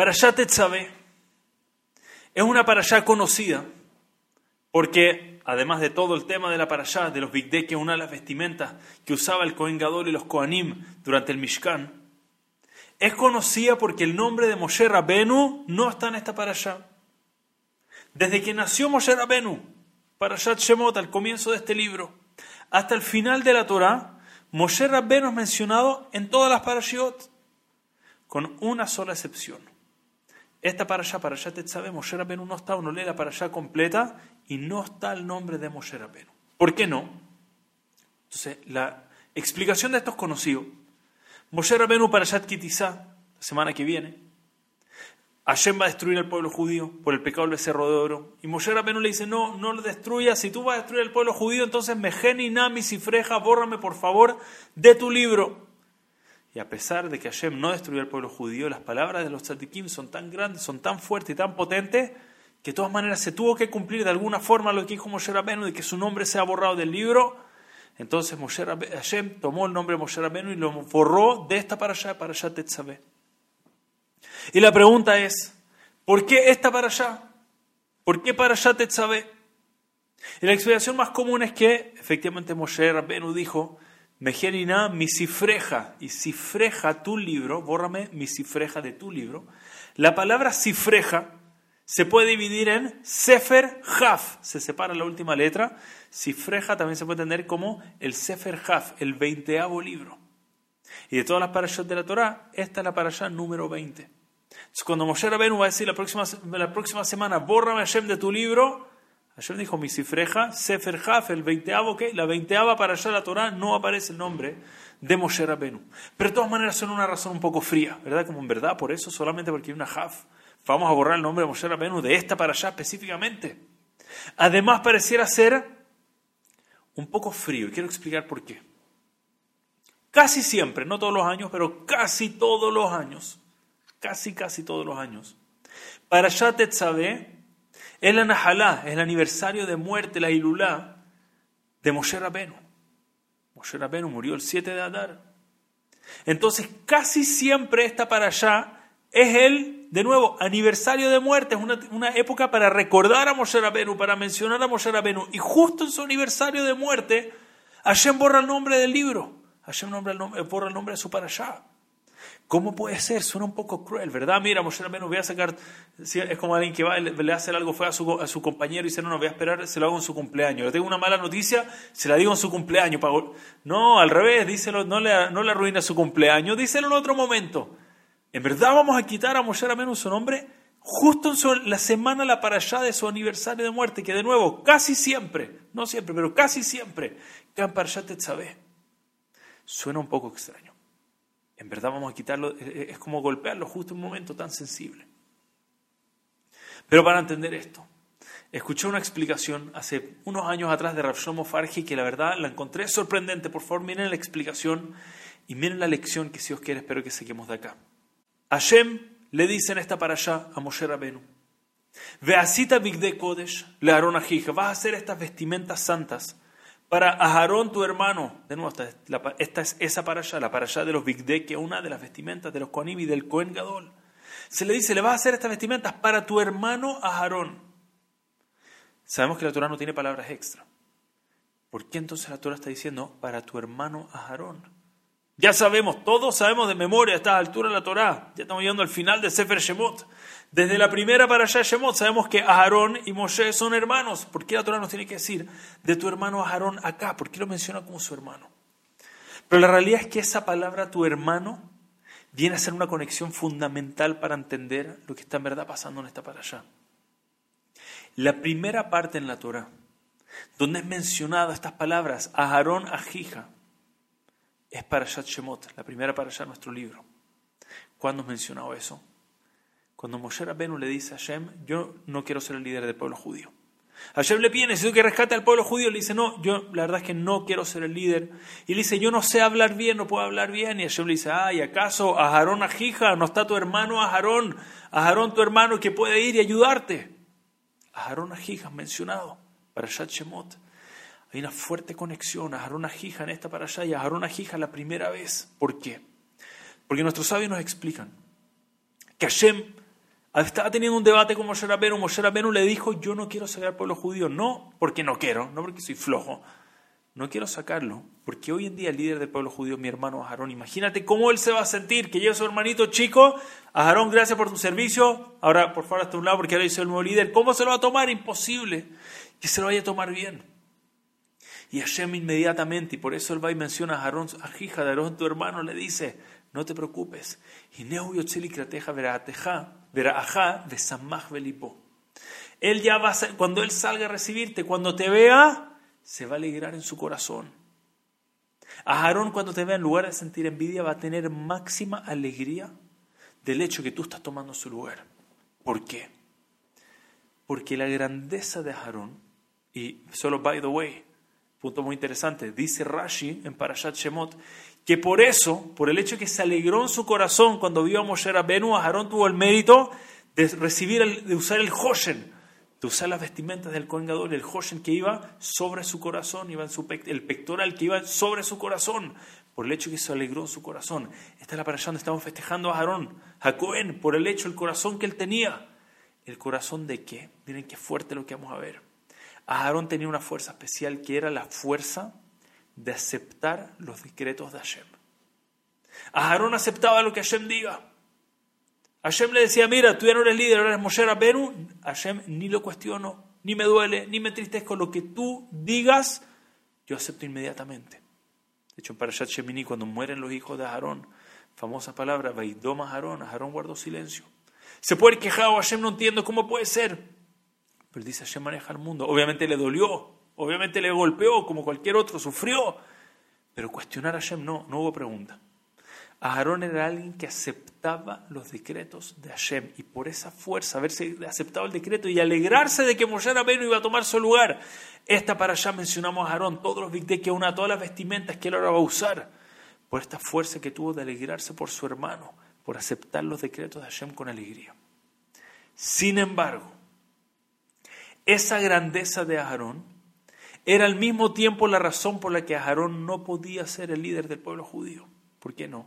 Parashat Tetzaveh es una parashá conocida porque, además de todo el tema de la parashá, de los bigde, que es una de las vestimentas que usaba el Kohen Gadol y los Kohanim durante el Mishkan, es conocida porque el nombre de Moshe Rabenu no está en esta parashá. Desde que nació Moshe Rabenu, Parashat Shemot, al comienzo de este libro, hasta el final de la Torá, Moshe Rabenu es mencionado en todas las parashiot, con una sola excepción. Esta parasha, parasha Tetzaveh, Moshe Rabenu no está, uno lee la parasha completa y no está el nombre de Moshe Rabenu. ¿Por qué no? Entonces, la explicación de esto es conocido. Moshe Rabenu Parashat Kitizá, la semana que viene, Hashem va a destruir al pueblo judío por el pecado del becerro de oro. Y Moshe Rabenu le dice, no, no lo destruyas. Si tú vas a destruir al pueblo judío, entonces Mejeni, Nami, Freja, bórrame por favor de tu libro. Y a pesar de que Hashem no destruyó al pueblo judío, las palabras de los tzadikim son tan grandes, son tan fuertes y tan potentes, que de todas maneras se tuvo que cumplir de alguna forma lo que dijo Moshe Rabenu, de que su nombre sea borrado del libro. Entonces Moshe Rabenu, Hashem tomó el nombre de Moshe Rabenu y lo borró de esta para allá, para allá Tetzaveh. Y la pregunta es, ¿por qué esta para allá? ¿Por qué para allá Tetzaveh? Y la explicación más común es que efectivamente Moshe Rabenu dijo, Mejerina mi cifreja, y cifreja tu libro, bórrame mi cifreja de tu libro. La palabra cifreja se puede dividir en Sefer Haf, se separa la última letra. Cifreja también se puede entender como el Sefer Haf, el veinteavo libro. Y de todas las parashot de la Torah, esta es la parashá número 20. Entonces, cuando Moshe Rabenu va a decir la próxima, la próxima semana, bórrame Hashem de tu libro, Hashem dijo mi cifreja, Sefer Haf, el veinteavo, ¿qué? La veinteava para allá la Torah no aparece el nombre de Moshe Rabenu. Pero de todas maneras son una razón un poco fría, ¿verdad? Como en verdad, por eso, solamente porque hay una Haf, vamos a borrar el nombre de Moshe Rabenu de esta para allá específicamente. Además pareciera ser un poco frío, y quiero explicar por qué. Casi siempre, no todos los años, pero casi todos los años, casi, casi todos los años. Para Tetzaveh es la Nahalá, es el aniversario de muerte, la Ilulá, de Moshe Rabenu. Moshe Rabenu murió el 7 de Adar. Entonces, casi siempre esta para allá es el, de nuevo, aniversario de muerte, es una, época para recordar a Moshe Rabenu, para mencionar a Moshe Rabenu. Y justo en su aniversario de muerte, Hashem borra el nombre del libro. Hashem borra el nombre de su para allá. ¿Cómo puede ser? Suena un poco cruel, ¿verdad? Mira, Moshe Rabenu, voy a sacar. Es como alguien que va le, hace algo fue a su, su compañero y dice: No, no, voy a esperar, se lo hago en su cumpleaños. Le tengo una mala noticia, se la digo en su cumpleaños. No, al revés, díselo, no le, no le arruina su cumpleaños, díselo en otro momento. En verdad vamos a quitar a Moshe Rabenu su nombre justo en la semana la para allá de su aniversario de muerte, que de nuevo, casi siempre, no siempre, pero casi siempre, Kan Parashat. Suena un poco extraño. En verdad vamos a quitarlo, es como golpearlo justo en un momento tan sensible. Pero para entender esto, escuché una explicación hace unos años atrás de Rav Shlomo Farji que la verdad la encontré sorprendente. Por favor, miren la explicación y miren la lección que si os quiere espero que saquemos de acá. Hashem le dice en esta para allá a Moshe Rabenu, Veasita Bigde Kodesh le Aaron vas a hacer estas vestimentas santas para Aharón tu hermano, de nuevo, esta, es esa para allá, la para allá de los Bigde, que es una de las vestimentas de los Koanim y del Cohen Gadol. Se le dice, le vas a hacer estas vestimentas para tu hermano Aharón. Sabemos que la Torah no tiene palabras extra. ¿Por qué entonces la Torah está diciendo para tu hermano Aharón? Ya sabemos, todos sabemos de memoria a esta altura de la Torah. Ya estamos llegando al final de Sefer Shemot. Desde la primera para allá Shemot sabemos que Aarón y Moshe son hermanos. ¿Por qué la Torah nos tiene que decir de tu hermano Aarón acá? ¿Por qué lo menciona como su hermano? Pero la realidad es que esa palabra tu hermano viene a ser una conexión fundamental para entender lo que está en verdad pasando en esta para allá. La primera parte en la Torah, donde es mencionada estas palabras, Aarón, Ajija, es para Shemot, la primera para allá nuestro libro. ¿Cuándo es mencionado eso? Cuando Moshe Rabenu le dice a Hashem, yo no quiero ser el líder del pueblo judío. Hashem le pide, necesito que rescate al pueblo judío. Le dice, no, yo la verdad es que no quiero ser el líder. Y le dice, yo no sé hablar bien, no puedo hablar bien. Y Hashem le dice, ay, ¿acaso a Aarón Ajija no está tu hermano Aarón? Aarón tu hermano que puede ir y ayudarte. Aarón Ajija mencionado para Shemot. Hay una fuerte conexión a Aarón Ajija en esta para allá y a Aarón Ajija la primera vez. ¿Por qué? Porque nuestros sabios nos explican que Hashem estaba teniendo un debate con Moshe Rabenu. Moshe Rabenu le dijo, yo no quiero sacar al pueblo judío. No porque no quiero, no porque soy flojo. No quiero sacarlo, porque hoy en día el líder del pueblo judío es mi hermano Aarón. Imagínate cómo él se va a sentir, que lleva a su hermanito chico. Aarón, gracias por tu servicio. Ahora, por favor, hasta un lado, porque ahora soy el nuevo líder. ¿Cómo se lo va a tomar? Imposible que se lo vaya a tomar bien. Y Hashem inmediatamente, y por eso él va y menciona a Aarón, a hija de Aarón, tu hermano, le dice, no te preocupes. Él ya va a, cuando él salga a recibirte, cuando te vea, se va a alegrar en su corazón. Aarón cuando te vea en lugar de sentir envidia va a tener máxima alegría del hecho que tú estás tomando su lugar. ¿Por qué? Porque la grandeza de Aarón, y solo by the way, punto muy interesante, dice Rashi en Parashat Shemot, que por eso, por el hecho que se alegró en su corazón cuando vio a Moshe Rabenu, Aarón tuvo el mérito de recibir, de usar el Hoshen, de usar las vestimentas del Kohen Gadol, el Hoshen que iba sobre su corazón, iba en su el pectoral que iba sobre su corazón, por el hecho que se alegró en su corazón. Esta es la parasha donde estamos festejando a Aarón, a Cohen, por el hecho, el corazón que él tenía. ¿El corazón de qué? Miren qué fuerte lo que vamos a ver. Aarón tenía una fuerza especial que era la fuerza de aceptar los decretos de Hashem. Aarón aceptaba lo que Hashem diga. Hashem le decía, mira, tú ya no eres líder, ahora eres Moshe Rabenu. Hashem ni lo cuestiono, ni me duele, ni me entristezco. Lo que tú digas, yo acepto inmediatamente. De hecho, en Parashat Shemini, cuando mueren los hijos de Aarón, famosa palabra, Vaidoma Aarón, Aarón guardó silencio. Se puede quejar, o Hashem no entiendo cómo puede ser. Pero dice Hashem maneja el mundo. Obviamente le dolió, obviamente le golpeó, como cualquier otro, sufrió. Pero cuestionar a Hashem no, no hubo pregunta. Aarón era alguien que aceptaba los decretos de Hashem y por esa fuerza, haberse aceptado el decreto y alegrarse de que Moshe Rabbeinu iba a tomar su lugar. Esta para allá mencionamos a Aarón, todos los que una, todas las vestimentas que él ahora va a usar, por esta fuerza que tuvo de alegrarse por su hermano, por aceptar los decretos de Hashem con alegría. Sin embargo, esa grandeza de Aarón era al mismo tiempo la razón por la que Aarón no podía ser el líder del pueblo judío. ¿Por qué no?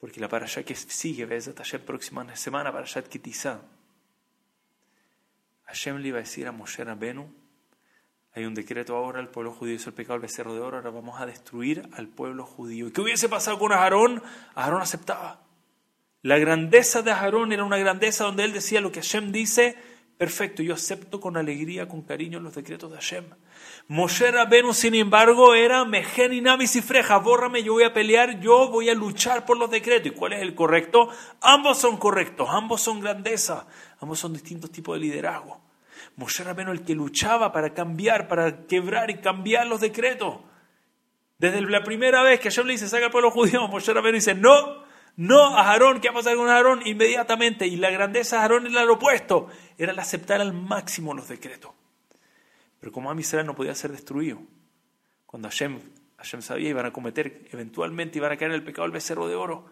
Porque la parasha que sigue, ves, la próxima semana, parashat Kitizá, Hashem le iba a decir a Moshe Rabenu, hay un decreto ahora, el pueblo judío hizo el pecado del becerro de oro, ahora vamos a destruir al pueblo judío. ¿Y qué hubiese pasado con Aarón? Aarón aceptaba. La grandeza de Aarón era una grandeza donde él decía lo que Hashem dice, perfecto, yo acepto con alegría, con cariño los decretos de Hashem. Moshe Rabenu, sin embargo, era Mejen y Namis y Freja, bórrame, yo voy a pelear, yo voy a luchar por los decretos. ¿Y cuál es el correcto? Ambos son correctos, ambos son grandeza, ambos son distintos tipos de liderazgo. Moshe Rabenu el que luchaba para cambiar, para quebrar y cambiar los decretos. Desde la primera vez que Hashem le dice, saca al pueblo judío, Moshe Rabenu dice, no, no, a Aarón, ¿qué va a pasar con Aarón? Inmediatamente. Y la grandeza de Aarón era lo opuesto, era el aceptar al máximo los decretos. Pero como Israel no podía ser destruido, cuando Hashem, Hashem sabía iban a cometer, eventualmente iban a caer en el pecado del becerro de oro,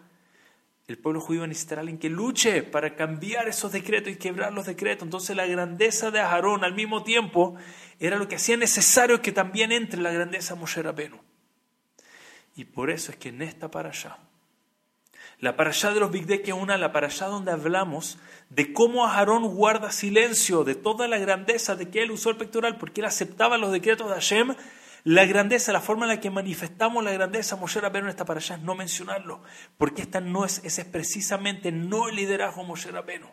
el pueblo judío necesitará a alguien que luche para cambiar esos decretos y quebrar los decretos. Entonces la grandeza de Aarón al mismo tiempo era lo que hacía necesario que también entre la grandeza de Moshe Rabenu. Y por eso es que en esta para allá, la allá de los Bigde que una, la allá donde hablamos de cómo Aarón guarda silencio de toda la grandeza de que él usó el pectoral porque él aceptaba los decretos de Hashem, la grandeza, la forma en la que manifestamos la grandeza Moshe Rabbeinu en esta allá es no mencionarlo, porque esta no es, ese es precisamente no el liderazgo Moshe Rabbeinu.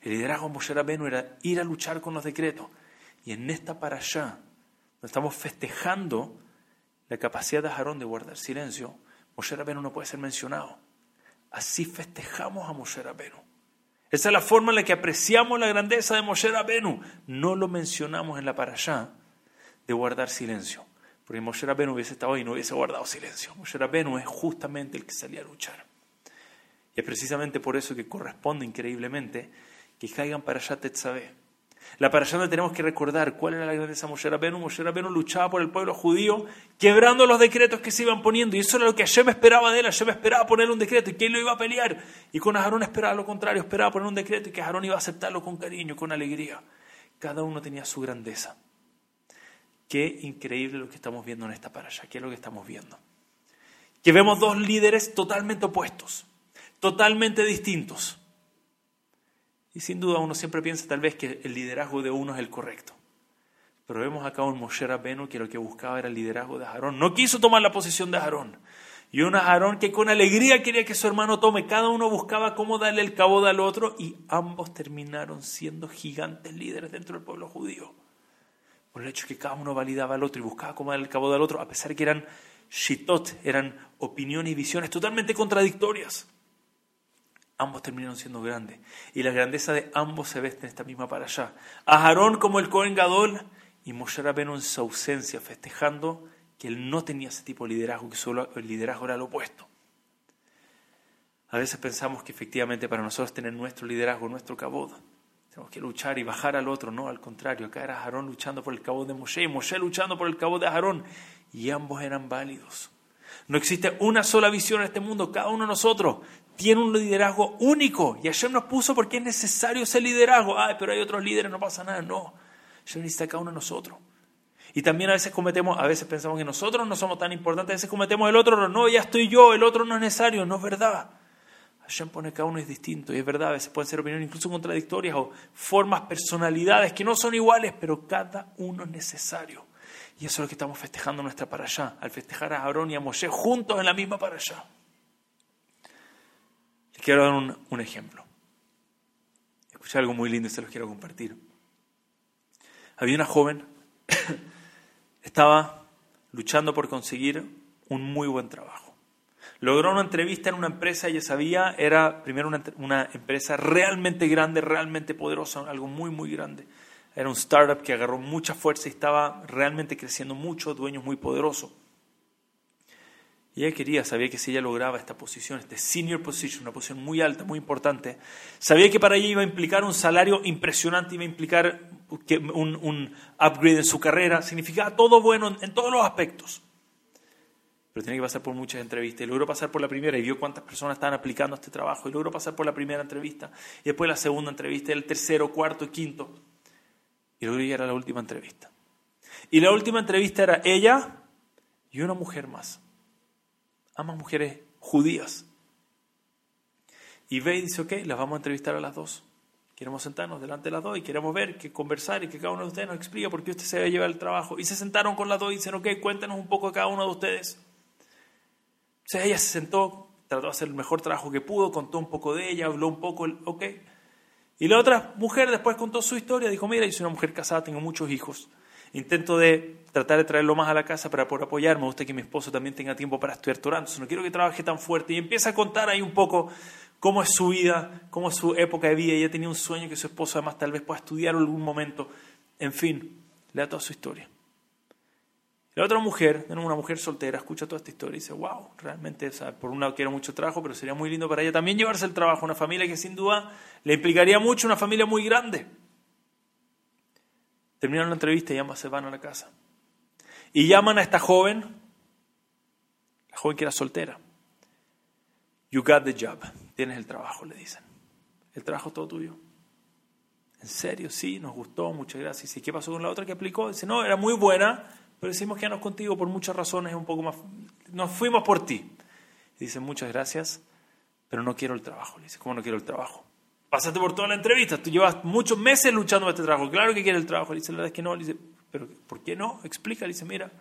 El liderazgo Moshe Rabbeinu era ir a luchar con los decretos. Y en esta donde estamos festejando la capacidad de Aarón de guardar silencio, Moshe Rabbeinu no puede ser mencionado. Así festejamos a Moshe Rabbeinu. Esa es la forma en la que apreciamos la grandeza de Moshe Rabbeinu. No lo mencionamos en la parashá de guardar silencio. Porque Moshe Rabbeinu hubiese estado ahí y no hubiese guardado silencio. Moshe Rabbeinu es justamente el que salía a luchar. Y es precisamente por eso que corresponde increíblemente que caigan para allá Tetzabé. La donde tenemos que recordar cuál era la grandeza de Moshe Rabbeinu. Moshe Rabbeinu luchaba por el pueblo judío, quebrando los decretos que se iban poniendo. Y eso era lo que Hashem esperaba de él. Hashem esperaba poner un decreto y que él lo iba a pelear. Y con Aarón esperaba lo contrario, esperaba poner un decreto y que Aarón iba a aceptarlo con cariño, con alegría. Cada uno tenía su grandeza. Qué increíble lo que estamos viendo en esta parasha. ¿Qué es lo que estamos viendo? Que vemos dos líderes totalmente opuestos, totalmente distintos. Y sin duda uno siempre piensa tal vez que el liderazgo de uno es el correcto. Pero vemos acá un Moshe Rabbeinu que lo que buscaba era el liderazgo de Aarón. No quiso tomar la posición de Aarón. Y un Aarón que con alegría quería que su hermano tome. Cada uno buscaba cómo darle el cabo al otro y ambos terminaron siendo gigantes líderes dentro del pueblo judío. Por el hecho que cada uno validaba al otro y buscaba cómo darle el cabo al otro, a pesar de que eran shitot, eran opiniones y visiones totalmente contradictorias ambos terminaron siendo grandes. Y la grandeza de ambos se ve en esta misma para allá. A Aarón como el Cohen Gadol y Moshe Rabbeinu en su ausencia, festejando que él no tenía ese tipo de liderazgo, que solo el liderazgo era lo opuesto. A veces pensamos que efectivamente para nosotros tener nuestro liderazgo, nuestro cabod, tenemos que luchar y bajar al otro, no, al contrario, acá era Aarón luchando por el cabod de Moshe y Moshe luchando por el cabod de Aarón, y ambos eran válidos. No existe una sola visión en este mundo, cada uno de nosotros tiene un liderazgo único. Y ayer nos puso porque es necesario ese liderazgo. Ay, pero hay otros líderes, no pasa nada. No, yo necesita cada uno de nosotros. Y también a veces cometemos, a veces pensamos que nosotros no somos tan importantes, a veces cometemos el otro, no, ya estoy yo, el otro no es necesario, no es verdad. Hashem pone cada uno es distinto y es verdad, a veces pueden ser opiniones incluso contradictorias o formas, personalidades que no son iguales, pero cada uno es necesario. Y eso es lo que estamos festejando nuestra para allá, al festejar a Aarón y a Moshe juntos en la misma para allá. Quiero dar un, ejemplo. Escuché algo muy lindo y se los quiero compartir. Había una joven, estaba luchando por conseguir un muy buen trabajo. Logró una entrevista en una empresa, ella sabía, era primero una, una empresa realmente grande, realmente poderosa, algo muy, muy grande. Era un startup que agarró mucha fuerza y estaba realmente creciendo mucho, dueños muy poderosos. Y ella quería, sabía que si ella lograba esta posición, este senior position, una posición muy alta, muy importante, sabía que para ella iba a implicar un salario impresionante, iba a implicar un, un upgrade en su carrera, significaba todo bueno en, todos los aspectos. Pero tenía que pasar por muchas entrevistas. Y logró pasar por la primera y vio cuántas personas estaban aplicando este trabajo. Y logró pasar por la primera entrevista. Y después la segunda entrevista, el tercero, cuarto y quinto. Y logró llegar a la última entrevista. Y la última entrevista era ella y una mujer más ama mujeres judías. Y ve y dice, ok, las vamos a entrevistar a las dos. Queremos sentarnos delante de las dos y queremos ver, que conversar y que cada uno de ustedes nos explique por qué usted se debe llevar el trabajo. Y se sentaron con las dos y dicen, ok, cuéntenos un poco de cada uno de ustedes. O ella se sentó, trató de hacer el mejor trabajo que pudo, contó un poco de ella, habló un poco, ok. Y la otra mujer después contó su historia, dijo, mira, yo soy una mujer casada, tengo muchos hijos. Intento de tratar de traerlo más a la casa para poder apoyarme. Me gusta que mi esposo también tenga tiempo para estudiar Torah. No quiero que trabaje tan fuerte. Y empieza a contar ahí un poco cómo es su vida, cómo es su época de vida. Ella tenía un sueño que su esposo además tal vez pueda estudiar en algún momento. En fin, le da toda su historia. La otra mujer, una mujer soltera, escucha toda esta historia y dice, wow, realmente, por un lado quiero mucho trabajo, pero sería muy lindo para ella también llevarse el trabajo, una familia que sin duda le implicaría mucho, una familia muy grande. Terminaron la entrevista y ambas se van a la casa. Y llaman a esta joven, la joven que era soltera. You got the job. Tienes el trabajo, le dicen. El trabajo es todo tuyo. ¿En serio? Sí, nos gustó, muchas gracias. ¿Y qué pasó con la otra que aplicó? Dice, no, era muy buena, pero decimos que ya no es contigo por muchas razones, un poco más... Nos fuimos por ti. dice, muchas gracias, pero no quiero el trabajo. Le dice, ¿cómo no quiero el trabajo? Pasaste por toda la entrevista, tú llevas muchos meses luchando por este trabajo. Claro que quiere el trabajo. Le dice, la verdad es que no. Le dice, pero ¿por qué no? Explica. Le dice, mira,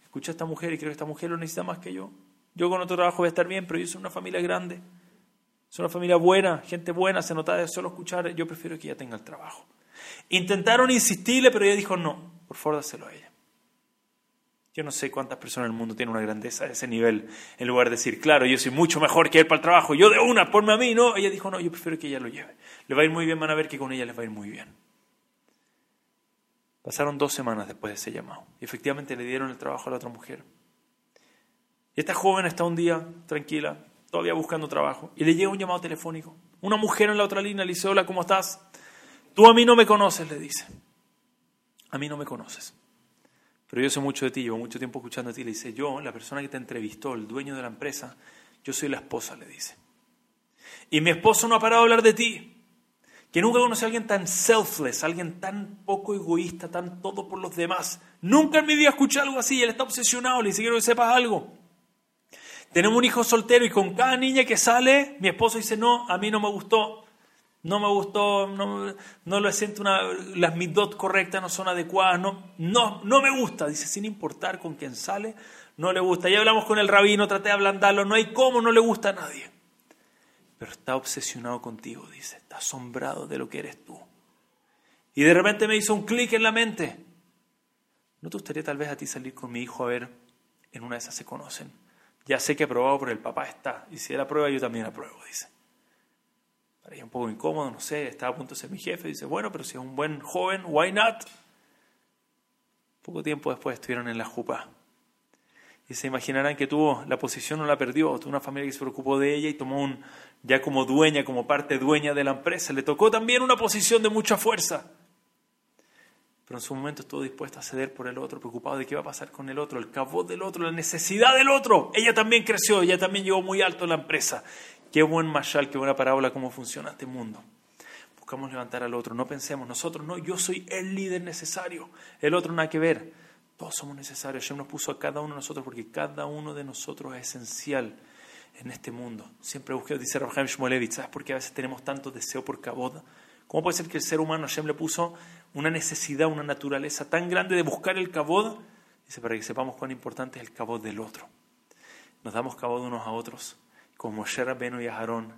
escucha a esta mujer y creo que esta mujer lo necesita más que yo. Yo con otro trabajo voy a estar bien, pero yo soy una familia grande. Soy una familia buena, gente buena, se nota de solo escuchar. Yo prefiero que ella tenga el trabajo. Intentaron insistirle, pero ella dijo, no, por favor, dáselo a ella. Yo no sé cuántas personas en el mundo tienen una grandeza de ese nivel, en lugar de decir, claro, yo soy mucho mejor que él para el trabajo, yo de una, ponme a mí, no. Ella dijo, no, yo prefiero que ella lo lleve. Le va a ir muy bien, van a ver que con ella les va a ir muy bien. Pasaron dos semanas después de ese llamado y efectivamente le dieron el trabajo a la otra mujer. Y esta joven está un día tranquila, todavía buscando trabajo, y le llega un llamado telefónico. Una mujer en la otra línea le dice, hola, ¿cómo estás? Tú a mí no me conoces, le dice. A mí no me conoces. Pero yo sé mucho de ti, llevo mucho tiempo escuchando a ti. Le dice, yo, la persona que te entrevistó, el dueño de la empresa, yo soy la esposa, le dice. Y mi esposo no ha parado de hablar de ti. Que nunca conocí a alguien tan selfless, alguien tan poco egoísta, tan todo por los demás. Nunca en mi vida escuché algo así. Él está obsesionado, le dice, quiero que sepas algo. Tenemos un hijo soltero y con cada niña que sale, mi esposo dice, no, a mí no me gustó. No me gustó, no, no le siento una, las midot correctas no son adecuadas, no, no, no me gusta, dice, sin importar con quién sale, no le gusta. Ya hablamos con el rabino, traté de ablandarlo, no hay cómo, no le gusta a nadie. Pero está obsesionado contigo, dice, está asombrado de lo que eres tú. Y de repente me hizo un clic en la mente. ¿No te gustaría tal vez a ti salir con mi hijo a ver, en una de esas se conocen? Ya sé que aprobado por el papá está, y si él aprueba yo también apruebo, dice parecía un poco incómodo, no sé, estaba a punto de ser mi jefe. Dice, bueno, pero si es un buen joven, why not? Poco tiempo después estuvieron en la jupa. Y se imaginarán que tuvo la posición, no la perdió, tuvo una familia que se preocupó de ella y tomó un, ya como dueña, como parte dueña de la empresa. Le tocó también una posición de mucha fuerza. Pero en su momento estuvo dispuesta a ceder por el otro, preocupado de qué va a pasar con el otro, el cabo del otro, la necesidad del otro. Ella también creció, ella también llegó muy alto en la empresa. Qué buen mashal, qué buena parábola, cómo funciona este mundo. Buscamos levantar al otro, no pensemos, nosotros no, yo soy el líder necesario, el otro nada que ver. Todos somos necesarios. Hashem nos puso a cada uno de nosotros porque cada uno de nosotros es esencial en este mundo. Siempre busqué, dice Rabhaim Shmolevitz, ¿sabes por qué a veces tenemos tanto deseo por cabod? ¿Cómo puede ser que el ser humano Hashem le puso una necesidad, una naturaleza tan grande de buscar el cabod? Dice, para que sepamos cuán importante es el cabod del otro. Nos damos cabod unos a otros como Moshe Rabbeinu y Aarón,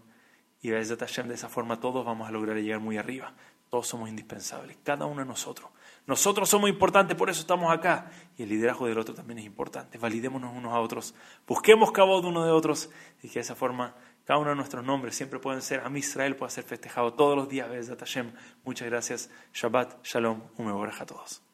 y de esa forma todos vamos a lograr llegar muy arriba. Todos somos indispensables, cada uno de nosotros. Nosotros somos importantes, por eso estamos acá. Y el liderazgo del otro también es importante. Validémonos unos a otros, busquemos cabo de uno de otros, y que de esa forma cada uno de nuestros nombres siempre pueden ser, a Israel puede ser festejado todos los días. Muchas gracias. Shabbat, Shalom, un a todos.